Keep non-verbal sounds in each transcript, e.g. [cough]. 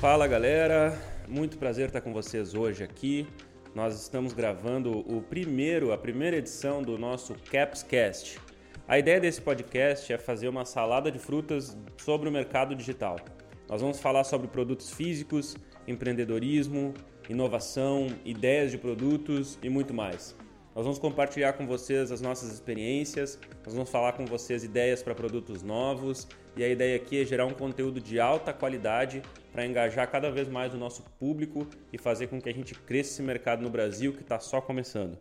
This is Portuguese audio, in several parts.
Fala galera, muito prazer estar com vocês hoje aqui. Nós estamos gravando o primeiro, a primeira edição do nosso Capscast. A ideia desse podcast é fazer uma salada de frutas sobre o mercado digital. Nós vamos falar sobre produtos físicos, empreendedorismo, inovação, ideias de produtos e muito mais. Nós vamos compartilhar com vocês as nossas experiências, nós vamos falar com vocês ideias para produtos novos e a ideia aqui é gerar um conteúdo de alta qualidade para engajar cada vez mais o nosso público e fazer com que a gente cresça esse mercado no Brasil que está só começando.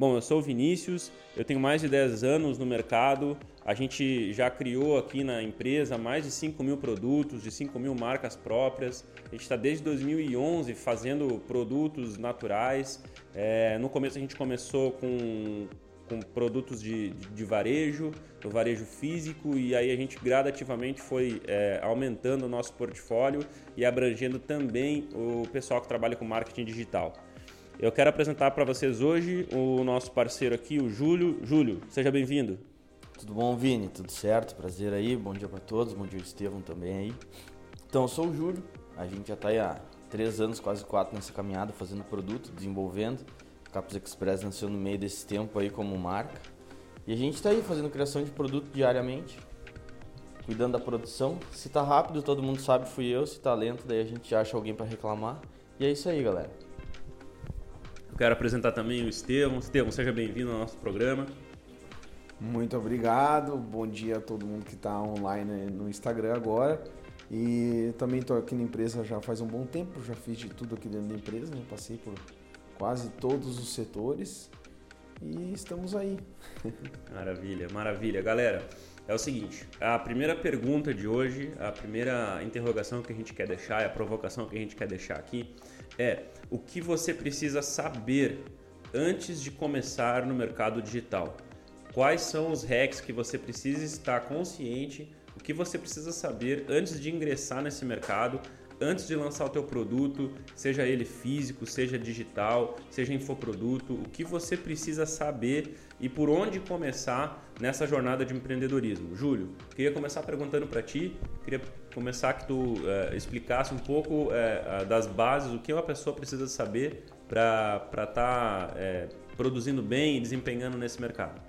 Bom, eu sou o Vinícius, eu tenho mais de 10 anos no mercado. A gente já criou aqui na empresa mais de 5 mil produtos, de 5 mil marcas próprias. A gente está desde 2011 fazendo produtos naturais. É, no começo a gente começou com, com produtos de, de varejo, do varejo físico, e aí a gente gradativamente foi é, aumentando o nosso portfólio e abrangendo também o pessoal que trabalha com marketing digital. Eu quero apresentar para vocês hoje o nosso parceiro aqui, o Júlio. Júlio, seja bem-vindo. Tudo bom, Vini? Tudo certo? Prazer aí. Bom dia para todos. Bom dia, Estevão também aí. Então, eu sou o Júlio. A gente já está aí há três anos, quase quatro nessa caminhada, fazendo produto, desenvolvendo. Capos Express nasceu no meio desse tempo aí como marca. E a gente está aí fazendo criação de produto diariamente, cuidando da produção. Se tá rápido, todo mundo sabe, fui eu. Se tá lento, daí a gente acha alguém para reclamar. E é isso aí, galera. Quero apresentar também o Estevão. Estevão, seja bem-vindo ao nosso programa. Muito obrigado. Bom dia a todo mundo que está online no Instagram agora. E também estou aqui na empresa já faz um bom tempo, já fiz de tudo aqui dentro da empresa, né? passei por quase todos os setores e estamos aí. [laughs] Maravilha, maravilha. Galera, é o seguinte, a primeira pergunta de hoje, a primeira interrogação que a gente quer deixar, a provocação que a gente quer deixar aqui é o que você precisa saber antes de começar no mercado digital. Quais são os hacks que você precisa estar consciente, o que você precisa saber antes de ingressar nesse mercado, antes de lançar o teu produto, seja ele físico, seja digital, seja infoproduto, o que você precisa saber e por onde começar nessa jornada de empreendedorismo. Júlio, queria começar perguntando para ti, queria começar que tu é, explicasse um pouco é, das bases, o que uma pessoa precisa saber para estar tá, é, produzindo bem e desempenhando nesse mercado.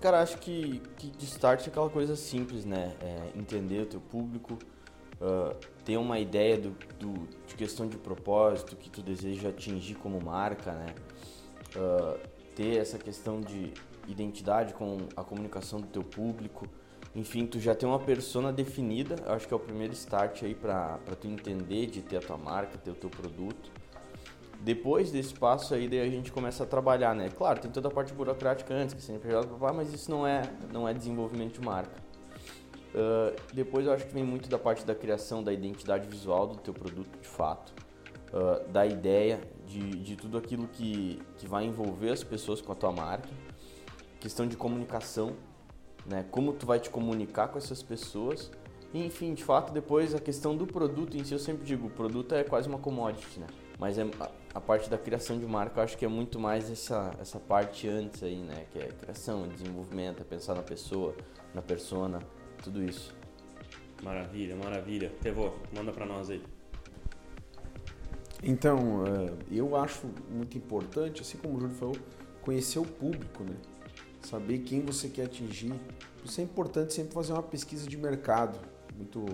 Cara, acho que, que de start é aquela coisa simples, né? É entender o teu público, uh, ter uma ideia do, do, de questão de propósito que tu deseja atingir como marca, né? Uh, ter essa questão de identidade com a comunicação do teu público. Enfim, tu já tem uma persona definida, acho que é o primeiro start aí para tu entender de ter a tua marca, ter o teu produto. Depois desse passo aí, daí a gente começa a trabalhar, né? Claro, tem toda a parte burocrática antes, que sempre é mas isso não é, não é desenvolvimento de marca. Uh, depois eu acho que vem muito da parte da criação da identidade visual do teu produto de fato, uh, da ideia de, de tudo aquilo que, que vai envolver as pessoas com a tua marca, questão de comunicação, né? Como tu vai te comunicar com essas pessoas. E, enfim, de fato, depois a questão do produto em si, eu sempre digo, o produto é quase uma commodity, né? Mas é, a, a parte da criação de marca, eu acho que é muito mais essa, essa parte antes aí, né? Que é criação, desenvolvimento, é pensar na pessoa, na persona, tudo isso. Maravilha, maravilha. Tevô, manda para nós aí. Então, eh, eu acho muito importante, assim como o Júlio falou, conhecer o público, né? Saber quem você quer atingir. Isso é importante sempre fazer uma pesquisa de mercado. Muito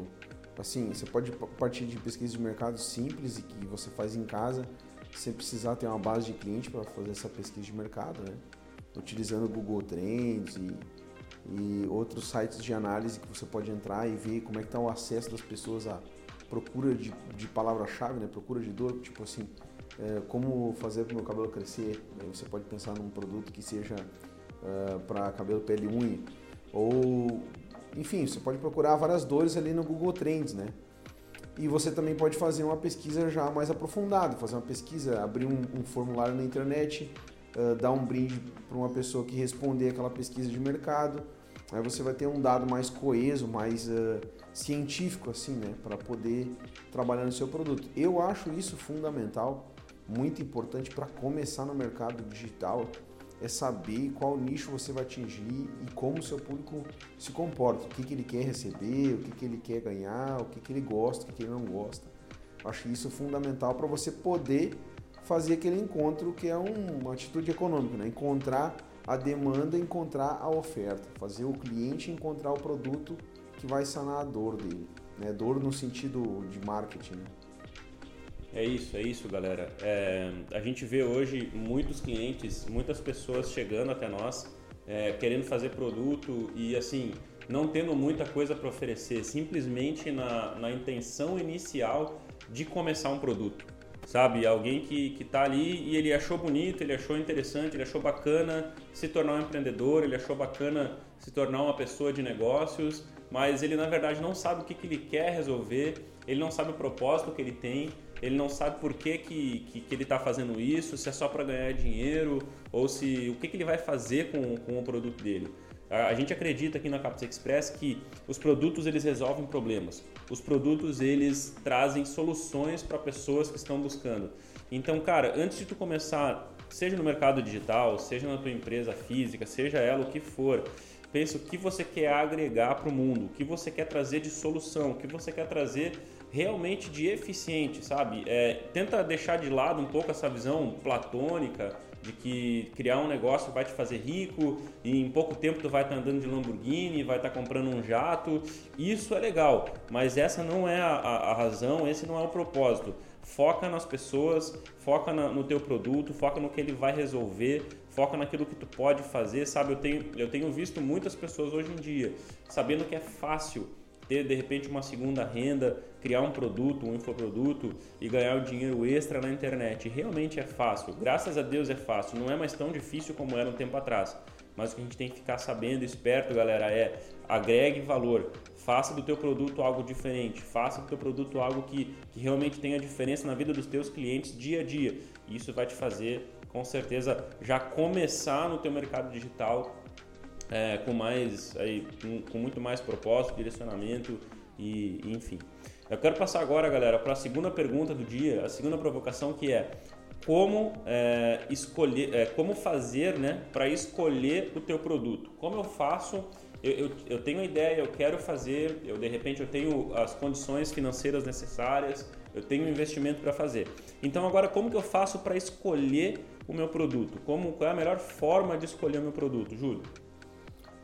assim, você pode partir de pesquisa de mercado simples e que você faz em casa, sem precisar ter uma base de cliente para fazer essa pesquisa de mercado, né? Utilizando o Google Trends e e outros sites de análise que você pode entrar e ver como é que está o acesso das pessoas à procura de, de palavra-chave, né? Procura de dor, tipo assim, é, como fazer para o meu cabelo crescer. Aí você pode pensar num produto que seja é, para cabelo, pele e unha. Ou, enfim, você pode procurar várias dores ali no Google Trends, né? E você também pode fazer uma pesquisa já mais aprofundada, fazer uma pesquisa, abrir um, um formulário na internet, uh, dar um brinde para uma pessoa que responder aquela pesquisa de mercado. Aí você vai ter um dado mais coeso, mais uh, científico, assim, né, para poder trabalhar no seu produto. Eu acho isso fundamental, muito importante para começar no mercado digital. É saber qual nicho você vai atingir e como o seu público se comporta, o que, que ele quer receber, o que, que ele quer ganhar, o que, que ele gosta, o que, que ele não gosta. Acho isso fundamental para você poder fazer aquele encontro que é um, uma atitude econômica, né? encontrar a demanda, encontrar a oferta, fazer o cliente encontrar o produto que vai sanar a dor dele, né? dor no sentido de marketing. Né? É isso, é isso, galera. É, a gente vê hoje muitos clientes, muitas pessoas chegando até nós, é, querendo fazer produto e assim, não tendo muita coisa para oferecer, simplesmente na, na intenção inicial de começar um produto. Sabe, alguém que, que tá ali e ele achou bonito, ele achou interessante, ele achou bacana se tornar um empreendedor, ele achou bacana se tornar uma pessoa de negócios, mas ele na verdade não sabe o que, que ele quer resolver, ele não sabe o propósito que ele tem, ele não sabe por que, que, que, que ele está fazendo isso, se é só para ganhar dinheiro ou se o que, que ele vai fazer com, com o produto dele. A gente acredita aqui na Caps Express que os produtos eles resolvem problemas. Os produtos eles trazem soluções para pessoas que estão buscando. Então, cara, antes de tu começar, seja no mercado digital, seja na tua empresa física, seja ela o que for, pensa o que você quer agregar para o mundo, o que você quer trazer de solução, o que você quer trazer realmente de eficiente, sabe? É, tenta deixar de lado um pouco essa visão platônica de que criar um negócio vai te fazer rico e em pouco tempo tu vai estar tá andando de Lamborghini, vai estar tá comprando um jato. Isso é legal, mas essa não é a, a razão, esse não é o propósito. Foca nas pessoas, foca na, no teu produto, foca no que ele vai resolver, foca naquilo que tu pode fazer, sabe? Eu tenho, eu tenho visto muitas pessoas hoje em dia sabendo que é fácil ter de repente uma segunda renda, criar um produto, um infoproduto e ganhar o dinheiro extra na internet. Realmente é fácil, graças a Deus é fácil, não é mais tão difícil como era um tempo atrás. Mas o que a gente tem que ficar sabendo, esperto, galera, é agregue valor, faça do teu produto algo diferente, faça do teu produto algo que, que realmente tenha diferença na vida dos teus clientes dia a dia. Isso vai te fazer, com certeza, já começar no teu mercado digital é, com mais aí, com, com, muito mais propósito, direcionamento e, e, enfim. Eu quero passar agora, galera, para a segunda pergunta do dia, a segunda provocação que é como é, escolher, é, como fazer, né, para escolher o teu produto. Como eu faço? Eu, eu, eu, tenho a ideia, eu quero fazer, eu de repente eu tenho as condições financeiras necessárias, eu tenho um investimento para fazer. Então agora como que eu faço para escolher o meu produto? Como qual é a melhor forma de escolher o meu produto, Júlio?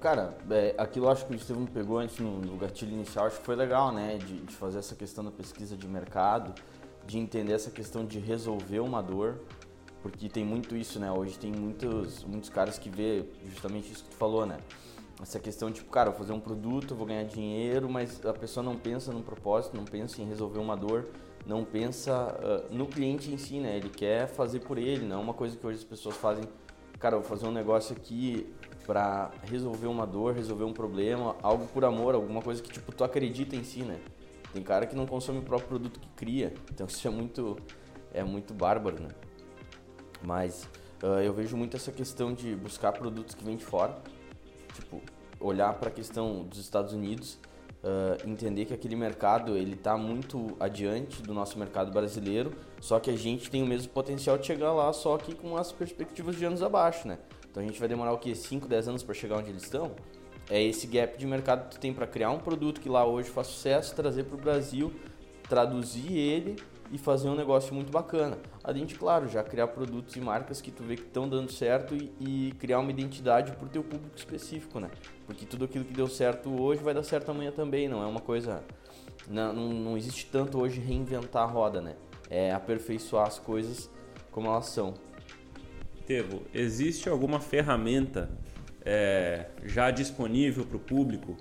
Cara, é, aquilo acho que o Estevam pegou antes no, no, gatilho inicial, acho que foi legal, né? De, de, fazer essa questão da pesquisa de mercado, de entender essa questão de resolver uma dor, porque tem muito isso, né? Hoje tem muitos, muitos caras que vê justamente isso que tu falou, né? Essa questão, tipo, cara, vou fazer um produto, vou ganhar dinheiro, mas a pessoa não pensa no propósito, não pensa em resolver uma dor, não pensa uh, no cliente em si, né? Ele quer fazer por ele, não é uma coisa que hoje as pessoas fazem, cara, vou fazer um negócio aqui, para resolver uma dor, resolver um problema, algo por amor, alguma coisa que tipo tu acredita em si, né? Tem cara que não consome o próprio produto que cria, então isso é muito é muito bárbaro, né? Mas uh, eu vejo muito essa questão de buscar produtos que vêm de fora, tipo olhar para a questão dos Estados Unidos, uh, entender que aquele mercado ele está muito adiante do nosso mercado brasileiro, só que a gente tem o mesmo potencial de chegar lá, só que com as perspectivas de anos abaixo, né? Então a gente vai demorar o que 5, 10 anos para chegar onde eles estão. É esse gap de mercado que tu tem para criar um produto que lá hoje faz sucesso, trazer para o Brasil, traduzir ele e fazer um negócio muito bacana. Além de, claro, já criar produtos e marcas que tu vê que estão dando certo e, e, criar uma identidade para o teu público específico, né? Porque tudo aquilo que deu certo hoje vai dar certo amanhã também, não é uma coisa... Não, não, existe tanto hoje reinventar a roda, né? É aperfeiçoar as coisas como elas são. Estevo, existe alguma ferramenta é, já disponível para o público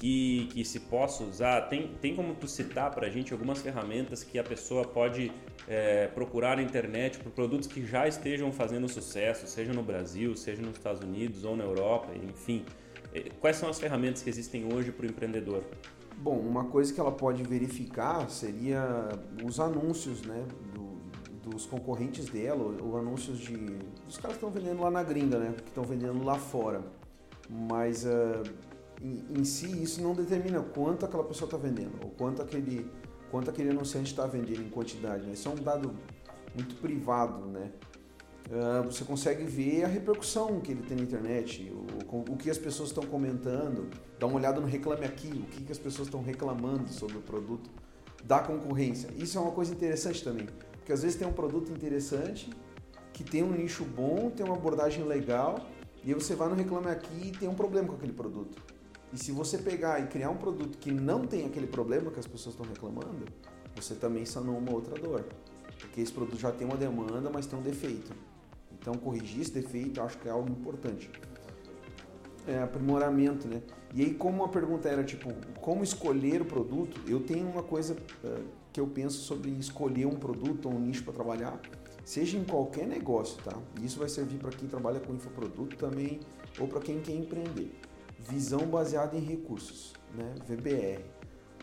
que, que se possa usar? Tem, tem como tu citar para a gente algumas ferramentas que a pessoa pode é, procurar na internet por produtos que já estejam fazendo sucesso, seja no Brasil, seja nos Estados Unidos ou na Europa, enfim. É, quais são as ferramentas que existem hoje para o empreendedor? Bom, uma coisa que ela pode verificar seria os anúncios né, dos concorrentes dela, ou anúncios de. Os caras estão vendendo lá na gringa, né? Que estão vendendo lá fora. Mas uh, em, em, si isso não determina quanto aquela pessoa está vendendo, ou quanto aquele, quanto aquele anunciante está vendendo em quantidade. Né? Isso é um dado muito privado, né? Uh, você consegue ver a repercussão que ele tem na internet, o, o que as pessoas estão comentando, dá uma olhada no Reclame Aqui, o que, que as pessoas estão reclamando sobre o produto da concorrência. Isso é uma coisa interessante também, porque às vezes tem um produto interessante, que tem um nicho bom, tem uma abordagem legal, e aí você vai no Reclame Aqui e tem um problema com aquele produto. E se você pegar e criar um produto que não tem aquele problema que as pessoas estão reclamando, você também sanou uma outra dor. Porque esse produto já tem uma demanda, mas tem um defeito. Então, corrigir esse defeito acho que é algo importante. É, aprimoramento, né? E aí, como a pergunta era, tipo, como escolher o produto, eu tenho uma coisa uh, que eu penso sobre escolher um produto ou um nicho para trabalhar, seja em qualquer negócio, tá? Isso vai servir para quem trabalha com infoproduto também, ou para quem quer empreender. Visão baseada em recursos, né? VBR.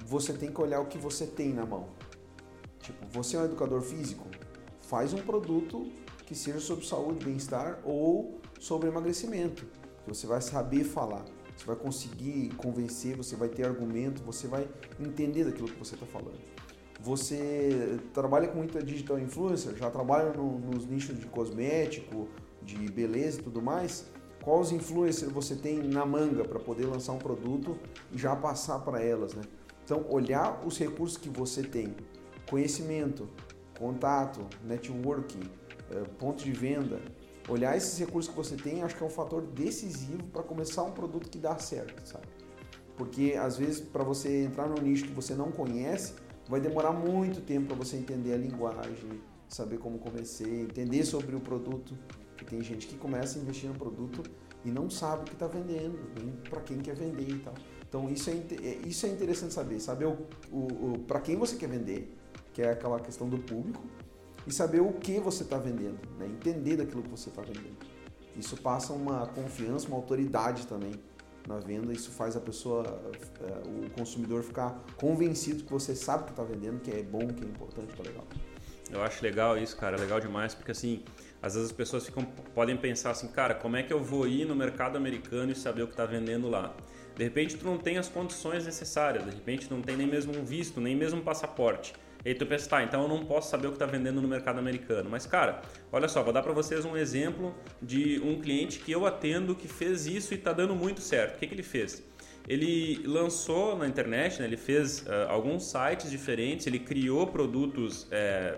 Você tem que olhar o que você tem na mão. Tipo, você é um educador físico, faz um produto que seja sobre saúde, bem-estar ou sobre emagrecimento. Você vai saber falar, você vai conseguir convencer, você vai ter argumento, você vai entender daquilo que você está falando. Você trabalha com muita digital influencer, já trabalha no, nos nichos de cosmético, de beleza e tudo mais. Quais influencers você tem na manga para poder lançar um produto e já passar para elas, né? Então, olhar os recursos que você tem, conhecimento, contato, networking, eh, ponto de venda, olhar esses recursos que você tem, acho que é um fator decisivo para começar um produto que dá certo, sabe? Porque às vezes para você entrar no nicho que você não conhece, vai demorar muito tempo para você entender a linguagem, saber como comecei, entender sobre o produto. Porque tem gente que começa a investir no produto e não sabe o que está vendendo, nem para quem quer vender e tal. Então isso é, é, isso é interessante saber, saber o, o, o para quem você quer vender, que é aquela questão do público, e saber o que você está vendendo, né? entender daquilo que você está vendendo. Isso passa uma confiança, uma autoridade também na venda. Isso faz a pessoa, é, o consumidor ficar convencido que você sabe que está vendendo, que é bom, que é importante, que é legal. Eu acho legal isso, cara, legal demais, porque assim, às vezes as pessoas ficam, podem pensar assim, cara, como é que eu vou ir no mercado americano e saber o que está vendendo lá? De repente tu não tem as condições necessárias, de repente não tem nem mesmo um visto, nem mesmo um passaporte. E tu pensa, tá, então eu não posso saber o que está vendendo no mercado americano. Mas, cara, olha só, vou dar para vocês um exemplo de um cliente que eu atendo que fez isso e está dando muito certo. O que, que ele fez? Ele lançou na internet, né, ele fez uh, alguns sites diferentes, ele criou produtos uh,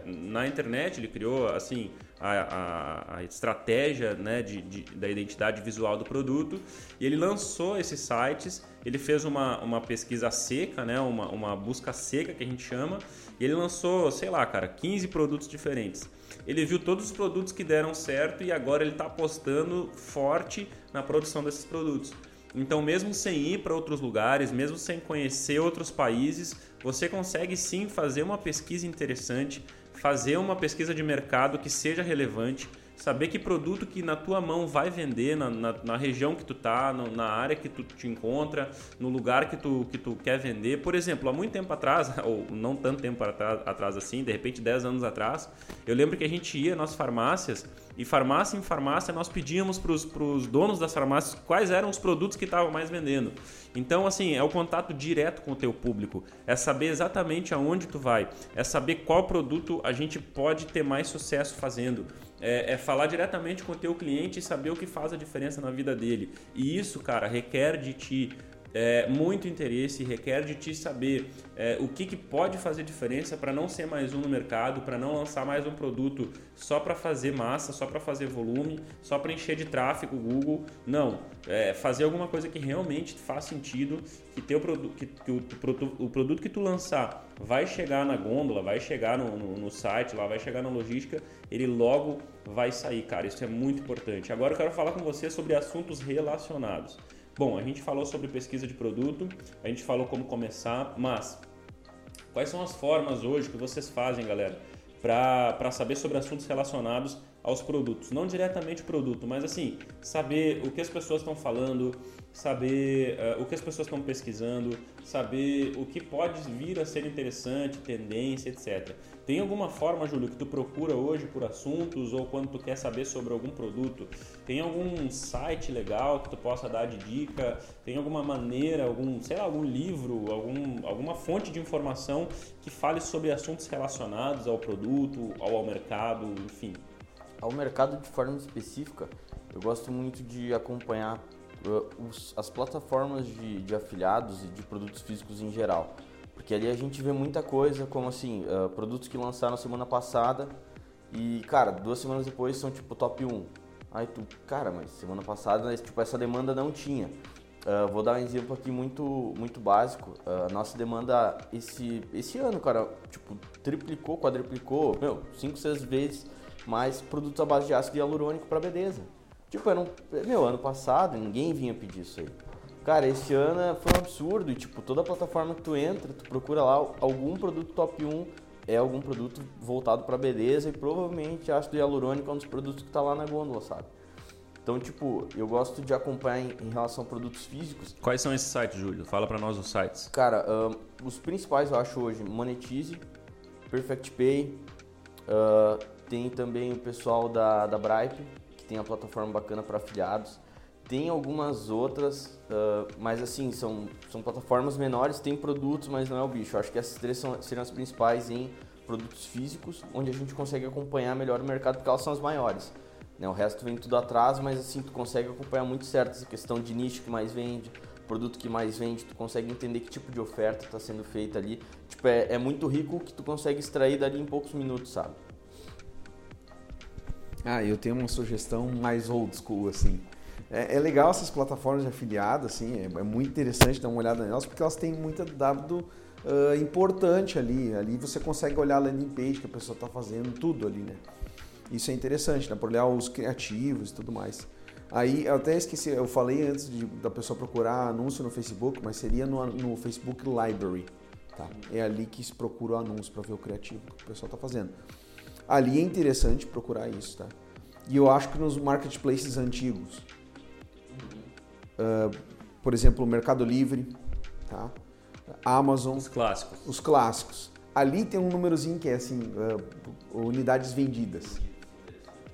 na internet, ele criou assim a, a, a estratégia né, de, de, da identidade visual do produto e ele lançou esses sites. Ele fez uma, uma pesquisa seca, né, uma, uma busca seca que a gente chama, e ele lançou, sei lá, cara, 15 produtos diferentes. Ele viu todos os produtos que deram certo e agora ele está apostando forte na produção desses produtos. Então, mesmo sem ir para outros lugares, mesmo sem conhecer outros países, você consegue sim fazer uma pesquisa interessante, fazer uma pesquisa de mercado que seja relevante saber que produto que na tua mão vai vender na, na, na região que tu tá, na área que tu te encontra, no lugar que tu, que tu quer vender. Por exemplo, há muito tempo atrás, [laughs] ou não tanto tempo atrás, atrás assim, de repente 10 anos atrás, eu lembro que a gente ia nas farmácias e farmácia em farmácia nós pedíamos para os donos das farmácias quais eram os produtos que estavam mais vendendo. Então, assim, é o contato direto com o teu público, é saber exatamente aonde tu vai, é saber qual produto a gente pode ter mais sucesso fazendo é, é, falar diretamente com o teu cliente e saber o que faz a diferença na vida dele. E isso, cara, requer de ti é, muito interesse, requer de ti saber é, o que, que pode fazer diferença para não ser mais um no mercado, para não lançar mais um produto só para fazer massa, só para fazer volume, só para encher de tráfego Google. Não, é, fazer alguma coisa que realmente faz sentido, que, teu que, que o, o, produto que tu lançar vai chegar na gôndola, vai chegar no, no, no site, lá vai chegar na logística, ele logo vai sair, cara. Isso é muito importante. Agora eu quero falar com você sobre assuntos relacionados. Bom, a gente falou sobre pesquisa de produto, a gente falou como começar, mas quais são as formas hoje que vocês fazem, galera, para saber sobre assuntos relacionados aos produtos? Não diretamente o produto, mas assim, saber o que as pessoas estão falando, saber uh, o que as pessoas estão pesquisando, saber o que pode vir a ser interessante, tendência, etc. Tem alguma forma, Júlio, que tu procura hoje por assuntos ou quando tu quer saber sobre algum produto? Tem algum site legal que tu possa dar de dica? Tem alguma maneira, algum, sei lá, algum livro, algum, alguma fonte de informação que fale sobre assuntos relacionados ao produto, ao, ao mercado, enfim? Ao mercado de forma específica, eu gosto muito de acompanhar uh, os, as plataformas de, de, afiliados e de produtos físicos em geral. Porque ali a gente vê muita coisa, como assim, uh, produtos que lançaram semana passada e, cara, duas semanas depois são tipo top 1. Aí tu, cara, mas semana passada tipo, essa demanda não tinha. Uh, vou dar um exemplo aqui muito, muito básico. Uh, nossa demanda esse, esse ano, cara, tipo, triplicou, quadriplicou, meu, 5, 6 vezes mais produtos à base de ácido hialurônico para beleza. Tipo, era um, meu, ano passado ninguém vinha pedir isso aí. Cara, esse ano foi um absurdo e, tipo, toda plataforma que tu entra, tu procura lá algum produto top 1 é algum produto voltado para beleza e provavelmente ácido hialurônico é um dos produtos que está lá na gôndola, sabe? Então, tipo, eu gosto de acompanhar em, em, relação a produtos físicos. Quais são esses sites, Júlio? Fala para nós os sites. Cara, um, os principais eu acho hoje Monetize, Perfect Pay, uh, tem também o pessoal da, da Bripe, que tem a plataforma bacana para afiliados. Tem algumas outras, uh, mas assim, são, são plataformas menores, tem produtos, mas não é o bicho. Acho que essas três são, seriam as principais em produtos físicos, onde a gente consegue acompanhar melhor o mercado, porque elas são as maiores. Né? O resto vem tudo atrás, mas assim, tu consegue acompanhar muito certo essa questão de nicho que mais vende, produto que mais vende, tu consegue entender que tipo de oferta está sendo feita ali. Tipo, é, é muito rico que tu consegue extrair dali em poucos minutos, sabe? Ah, eu tenho uma sugestão mais old school, assim. É, é legal essas plataformas de afiliado, assim, é, é, muito interessante dar uma olhada nelas, porque elas têm muita dado uh, importante ali. Ali você consegue olhar a landing page que a pessoa está fazendo, tudo ali, né? Isso é interessante, né? Por olhar os criativos e tudo mais. Aí, eu até esqueci, eu falei antes de, da pessoa procurar anúncio no Facebook, mas seria no, no Facebook Library, tá? É ali que se procura o anúncio para ver o criativo que o pessoal está fazendo. Ali é interessante procurar isso, tá? E eu acho que nos marketplaces antigos, uh, por exemplo, o Mercado Livre, tá? Amazon. Os clássicos. Os clássicos. Ali tem um númerozinho que é assim, uh, unidades vendidas.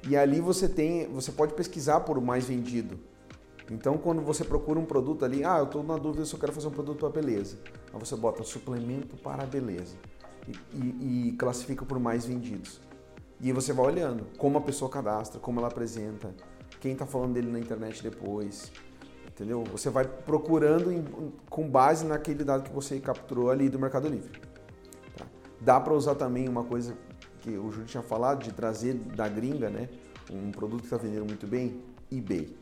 E ali você tem, você pode pesquisar por o mais vendido. Então, quando você procura um produto ali, ah, eu estou na dúvida se eu quero fazer um produto para beleza. Aí você bota suplemento para beleza e, e, e classifica por mais vendidos. E você vai olhando como a pessoa cadastra, como ela apresenta, quem está falando dele na internet depois, entendeu? Você vai procurando em, com base naquele dado que você capturou ali do Mercado Livre. Tá? Dá para usar também uma coisa que o Júlio tinha falado de trazer da gringa, né? Um produto que está vendendo muito bem, eBay.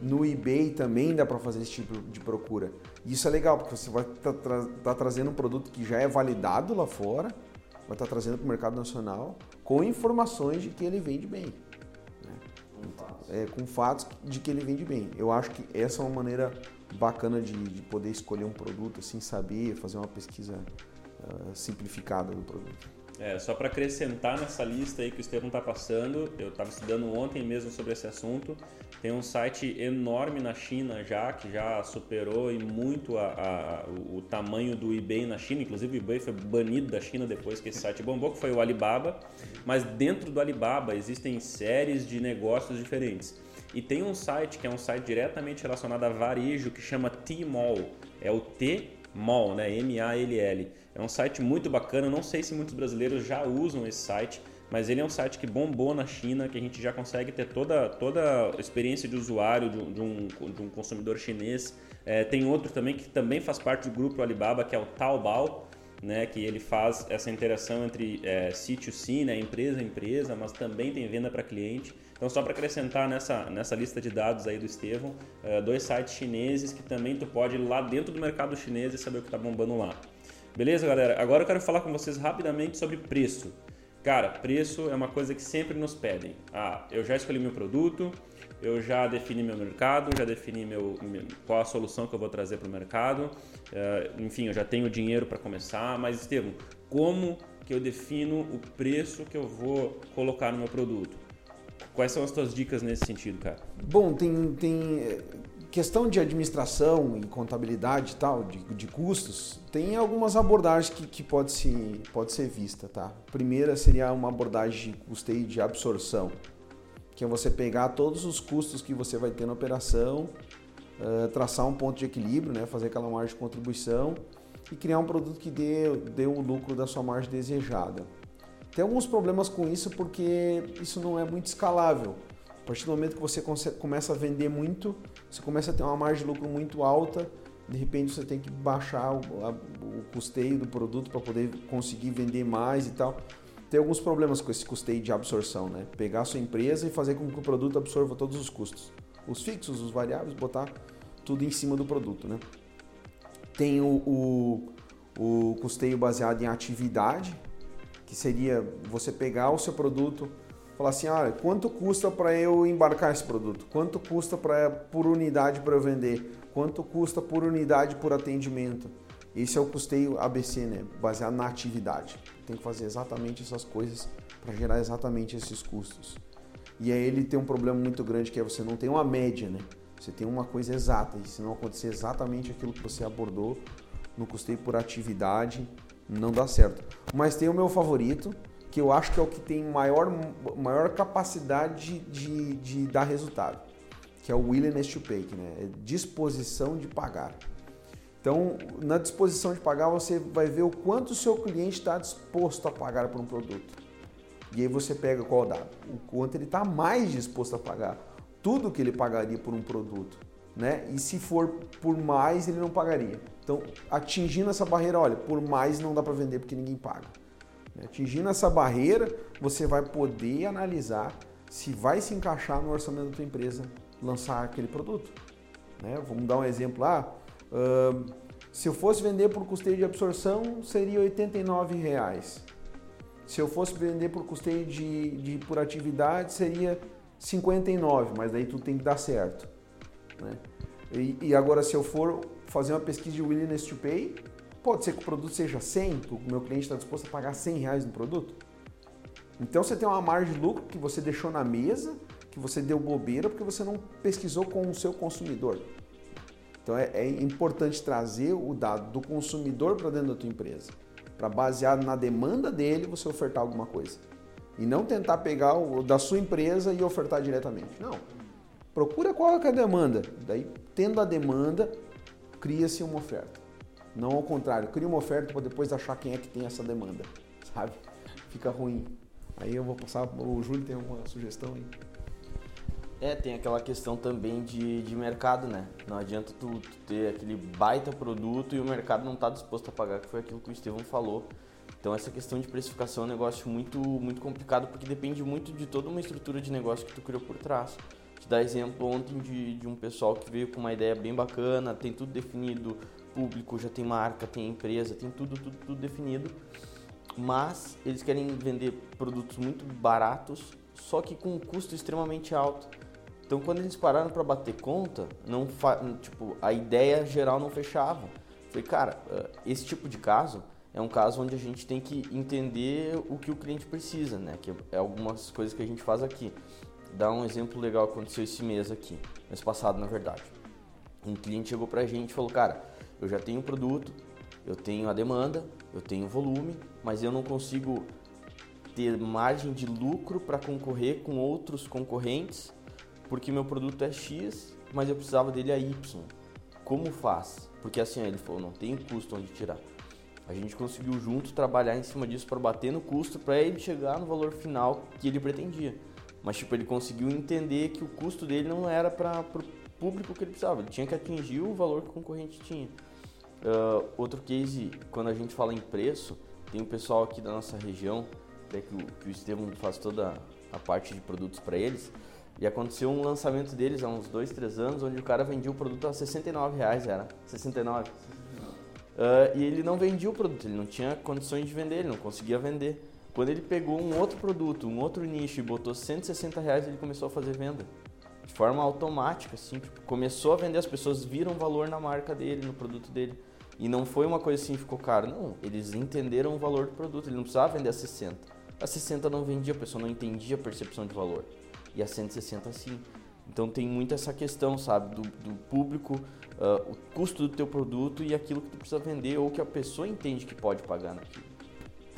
No eBay também dá para fazer esse tipo de procura. Isso é legal, porque você vai estar tá, tra tá trazendo um produto que já é validado lá fora, vai estar tá trazendo para o mercado nacional com informações de que ele vende bem. Né? Então, é, com fatos de que ele vende bem. Eu acho que essa é uma maneira bacana de, de poder escolher um produto, assim, saber, fazer uma pesquisa uh, simplificada do produto. É, só para acrescentar nessa lista aí que o Estevão está passando, eu estava estudando ontem mesmo sobre esse assunto. Tem um site enorme na China já, que já superou e muito a, a, o tamanho do eBay na China. Inclusive o eBay foi banido da China depois que esse site bombou, que foi o Alibaba. Mas dentro do Alibaba existem séries de negócios diferentes. E tem um site que é um site diretamente relacionado a varejo que chama Tmall. É o T-Mall, né? M-A-L-L. É um site muito bacana, não sei se muitos brasileiros já usam esse site, mas ele é um site que bombou na China, que a gente já consegue ter toda, toda a experiência de usuário de um, de um, de um consumidor chinês. É, tem outro também que também faz parte do grupo Alibaba, que é o Taobao, né, que ele faz essa interação entre é, sítio sim, né, empresa empresa, mas também tem venda para cliente. Então, só para acrescentar nessa, nessa lista de dados aí do Estevão, é, dois sites chineses que também tu pode ir lá dentro do mercado chinês e saber o que está bombando lá. Beleza, galera? Agora eu quero falar com vocês rapidamente sobre preço. Cara, preço é uma coisa que sempre nos pedem. Ah, eu já escolhi meu produto, eu já defini meu mercado, já defini meu, qual a solução que eu vou trazer para o mercado, uh, enfim, eu já tenho dinheiro para começar, mas Estevam, como que eu defino o preço que eu vou colocar no meu produto? Quais são as tuas dicas nesse sentido, cara? Bom, tem, tem questão de administração e contabilidade e tal, de, de custos, tem algumas abordagens que, que pode, se, pode ser vista, tá? Primeira seria uma abordagem de custeio de absorção, que é você pegar todos os custos que você vai ter na operação, uh, traçar um ponto de equilíbrio, né? fazer aquela margem de contribuição e criar um produto que dê, dê o lucro da sua margem desejada. Tem alguns problemas com isso porque isso não é muito escalável. A partir do momento que você começa a vender muito, você começa a ter uma margem de lucro muito alta, de repente você tem que baixar o, a, o custeio do produto para poder conseguir vender mais e tal. Tem alguns problemas com esse custeio de absorção, né? Pegar a sua empresa e fazer com que o produto absorva todos os custos. Os fixos, os variáveis, botar tudo em cima do produto, né? Tem o, o, o custeio baseado em atividade, que seria você pegar o seu produto, falar assim, ah, quanto custa para eu embarcar esse produto? Quanto custa pra, por unidade para eu vender? Quanto custa por unidade por atendimento? Esse é o custeio ABC, né? Baseado na atividade. Tem que fazer exatamente essas coisas para gerar exatamente esses custos. E aí ele tem um problema muito grande que é você não tem uma média, né? Você tem uma coisa exata e se não acontecer exatamente aquilo que você abordou no custeio por atividade, não dá certo. Mas tem o meu favorito, que eu acho que é o que tem maior, maior capacidade de, de dar resultado, que é o willingness to pay, né? É disposição de pagar. Então, na disposição de pagar, você vai ver o quanto o seu cliente está disposto a pagar por um produto. E aí você pega qual dado? O quanto ele está mais disposto a pagar. Tudo que ele pagaria por um produto. Né? E se for por mais, ele não pagaria. Então, atingindo essa barreira, olha, por mais não dá para vender porque ninguém paga. Atingindo essa barreira, você vai poder analisar se vai se encaixar no orçamento da tua empresa lançar aquele produto. Né? Vamos dar um exemplo lá. Ah, Uh, se eu fosse vender por custeio de absorção, seria R$ reais. Se eu fosse vender por custeio de, de por atividade, seria 59, mas daí tudo tem que dar certo. Né? E, e, agora, se eu for fazer uma pesquisa de willingness to pay, pode ser que o produto seja 100, o meu cliente está disposto a pagar 100 reais no produto. Então você tem uma margem de lucro que você deixou na mesa, que você deu bobeira porque você não pesquisou com o seu consumidor. Então é, é importante trazer o dado do consumidor para dentro da tua empresa, para baseado na demanda dele você ofertar alguma coisa. E não tentar pegar o da sua empresa e ofertar diretamente. Não. Procura qual é a demanda. Daí, tendo a demanda, cria-se uma oferta. Não ao contrário, cria uma oferta para depois achar quem é que tem essa demanda. Sabe? Fica ruim. Aí eu vou passar. O Júlio tem alguma sugestão aí? É, tem aquela questão também de, de mercado, né? Não adianta tu, tu ter aquele baita produto e o mercado não está disposto a pagar, que foi aquilo que o Estevão falou. Então essa questão de precificação é um negócio muito, muito complicado porque depende muito de toda uma estrutura de negócio que tu criou por trás. Te dar exemplo ontem de, de um pessoal que veio com uma ideia bem bacana, tem tudo definido, público, já tem marca, tem empresa, tem tudo, tudo, tudo definido. Mas eles querem vender produtos muito baratos, só que com um custo extremamente alto. Então, quando eles pararam para bater conta, não tipo, a ideia geral não fechava. Falei, cara, eh, esse tipo de caso é um caso onde a gente tem que entender o que o cliente precisa, né? Que é algumas coisas que a gente faz aqui. Dá um exemplo legal que aconteceu esse mês aqui, mês passado, na verdade. Um cliente chegou pra gente e falou, cara, eu já tenho um produto, eu tenho a demanda, eu tenho volume, mas eu não consigo ter margem de lucro para concorrer com outros concorrentes porque meu produto é X, mas eu precisava dele a Y. Como faz? Porque assim, ele falou, não tem custo onde tirar. A gente conseguiu junto trabalhar em cima disso para bater no custo para ele chegar no valor final que ele pretendia. Mas tipo, ele conseguiu entender que o custo dele não era para o público que ele precisava, ele tinha que atingir o valor que o concorrente tinha. Uh, outro case, quando a gente fala em preço, tem um pessoal aqui da nossa região, até que o, que o Estevam faz toda a parte de produtos para eles, e aconteceu um lançamento deles há uns dois, três anos, onde o cara vendia o produto a 69 reais, era 69. Uh, e ele não vendia o produto, ele não tinha condições de vender, ele não conseguia vender. Quando ele pegou um outro produto, um outro nicho e botou 160 reais, ele começou a fazer venda. De forma automática, assim, tipo, começou a vender, as pessoas viram valor na marca dele, no produto dele. E não foi uma coisa assim, ficou caro. Não, eles entenderam o valor do produto, ele não precisava vender a 60. A 60 não vendia, a pessoa não entendia a percepção de valor e a 160 sim. Então tem muito essa questão, sabe, do, do público, uh, o custo do teu produto e aquilo que tu precisa vender ou que a pessoa entende que pode pagar naquilo.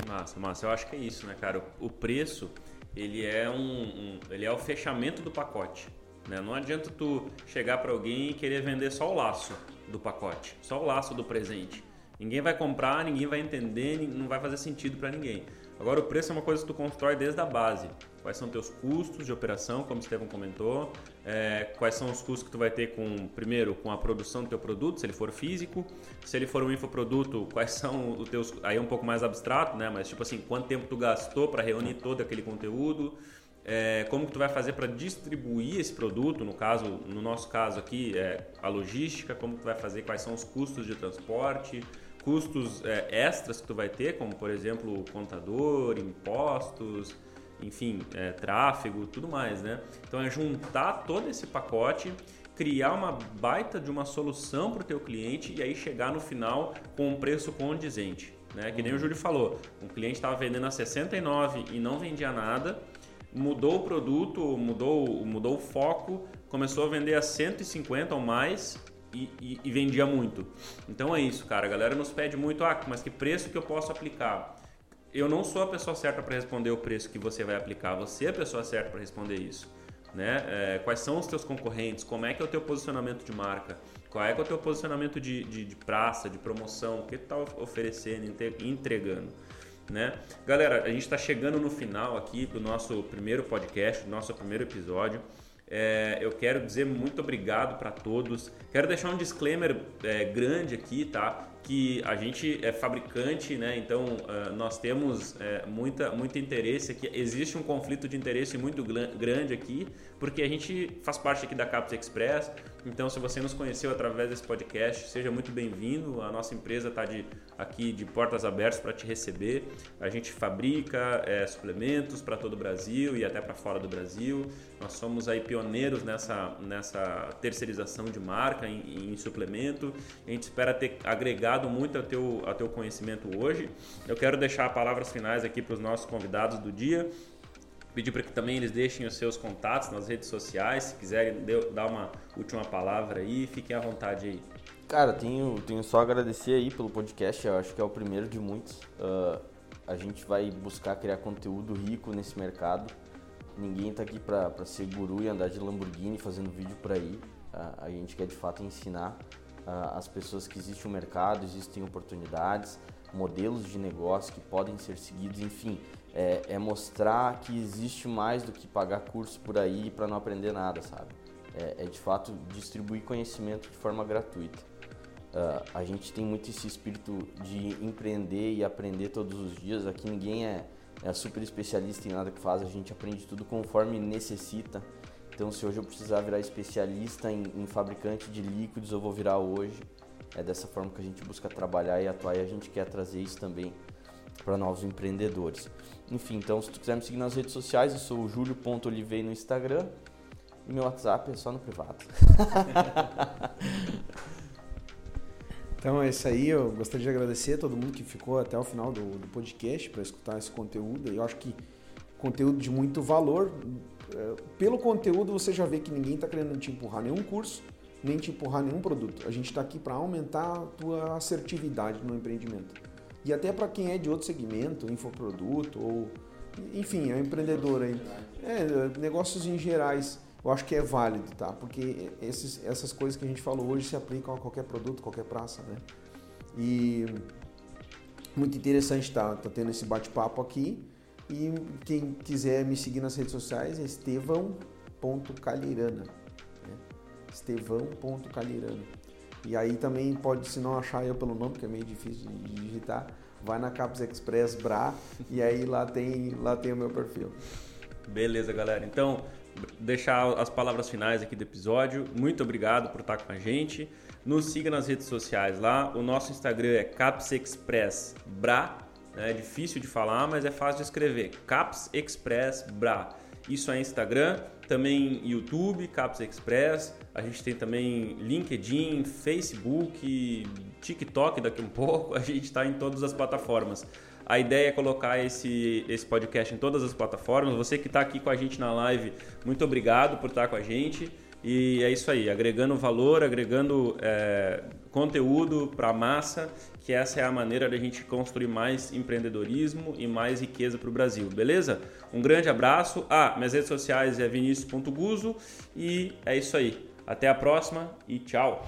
Massa, massa. Eu acho que é isso, né, cara? O preço, ele é um, um ele é o fechamento do pacote. Né? Não adianta tu chegar para alguém e querer vender só o laço do pacote, só o laço do presente. Ninguém vai comprar, ninguém vai entender, não vai fazer sentido para ninguém. Agora o preço é uma coisa que tu constrói desde a base. Quais são teus custos de operação, como o Estevão comentou, é, quais são os custos que tu vai ter com, primeiro, com a produção do teu produto, se ele for físico, se ele for um infoproduto, quais são os teus, aí é um pouco mais abstrato, né, mas tipo assim, quanto tempo tu gastou para reunir todo aquele conteúdo, é, como que tu vai fazer para distribuir esse produto, no caso, no nosso caso aqui, é, a logística, como tu vai fazer, quais são os custos de transporte, custos é, extras que tu vai ter, como por exemplo contador, impostos, enfim, é, tráfego, tudo mais, né? Então é juntar todo esse pacote, criar uma baita de uma solução para o teu cliente e aí chegar no final com um preço condizente, né? Que nem o Júlio falou, um cliente estava vendendo a 69 e não vendia nada, mudou o produto, mudou, mudou o foco, começou a vender a 150 ou mais e, e, e, vendia muito. Então é isso, cara. A galera nos pede muito, ah, mas que preço que eu posso aplicar? Eu não sou a pessoa certa para responder o preço que você vai aplicar. Você é a pessoa certa para responder isso. Né? É, quais são os teus concorrentes? Como é que é o teu posicionamento de marca? Qual é, que é o teu posicionamento de, de, de praça, de promoção? O que tu está oferecendo, entregando? Né? Galera, a gente está chegando no final aqui do nosso primeiro podcast, do nosso primeiro episódio. É, eu quero dizer muito obrigado para todos. Quero deixar um disclaimer é, grande aqui, tá? Que a gente é fabricante, né? Então uh, nós temos é, muita, muito interesse aqui. Existe um conflito de interesse muito grande aqui, porque a gente faz parte aqui da Caps Express. Então, se você nos conheceu através desse podcast, seja muito bem-vindo. A nossa empresa está aqui de portas abertas para te receber. A gente fabrica é, suplementos para todo o Brasil e até para fora do Brasil. Nós somos aí pioneiros nessa, nessa terceirização de marca em, em suplemento. A gente espera ter agregado muito ao teu, ao teu conhecimento hoje. Eu quero deixar palavras finais aqui para os nossos convidados do dia pedir para que também eles deixem os seus contatos nas redes sociais, se quiserem dar uma última palavra aí, fiquem à vontade aí. Cara, tenho, tenho só a agradecer aí pelo podcast, eu acho que é o primeiro de muitos. Uh, a gente vai buscar criar conteúdo rico nesse mercado. Ninguém está aqui para ser guru e andar de Lamborghini fazendo vídeo por aí. Uh, a gente quer de fato ensinar as pessoas que existe um mercado, existem oportunidades, modelos de negócio que podem ser seguidos, enfim é, é, mostrar que existe mais do que pagar curso por aí para não aprender nada, sabe? É, é, de fato distribuir conhecimento de forma gratuita. Uh, a gente tem muito esse espírito de empreender e aprender todos os dias. Aqui ninguém é, é super especialista em nada que faz, a gente aprende tudo conforme necessita. Então, se hoje eu precisar virar especialista em, em fabricante de líquidos, eu vou virar hoje. É dessa forma que a gente busca trabalhar e atuar e a gente quer trazer isso também para novos empreendedores. Enfim, então se tu quiser me seguir nas redes sociais, eu sou o julio.olivei no Instagram e meu WhatsApp é só no privado. [laughs] então é isso aí, eu gostaria de agradecer a todo mundo que ficou até o final do, do podcast para escutar esse conteúdo. Eu acho que conteúdo de muito valor. É, pelo conteúdo você já vê que ninguém está querendo te empurrar nenhum curso, nem te empurrar nenhum produto. A gente está aqui para aumentar a tua assertividade no empreendimento. E até para quem é de outro segmento, infoproduto ou enfim, é um empreendedor aí. É, negócios em gerais, eu acho que é válido, tá? Porque esses, essas coisas que a gente falou hoje se aplicam a qualquer produto, qualquer praça, né? E muito interessante tá, tá tendo esse bate-papo aqui. E quem quiser me seguir nas redes sociais é estevão.calirana. Né? Estevão.calirana. E aí também pode, se não achar eu pelo nome, que é meio difícil de digitar, vai na Caps Express Bra e aí lá tem, lá tem o meu perfil. Beleza, galera. Então, deixar as palavras finais aqui do episódio. Muito obrigado por estar com a gente. Nos siga nas redes sociais lá. O nosso Instagram é Caps. É difícil de falar, mas é fácil de escrever. Caps Express Bra. Isso é Instagram, também YouTube, Caps Express. A gente tem também LinkedIn, Facebook, TikTok daqui um [laughs] pouco. A gente está em todas as plataformas. A ideia é colocar esse, esse podcast em todas as plataformas. Você que está aqui com a gente na live, muito obrigado por estar com a gente. E é isso aí, agregando valor, agregando é, conteúdo para massa, que essa é a maneira da gente construir mais empreendedorismo e mais riqueza para o Brasil, beleza? Um grande abraço. Ah, minhas redes sociais é vinicius.guzo e é isso aí. Até a próxima e tchau!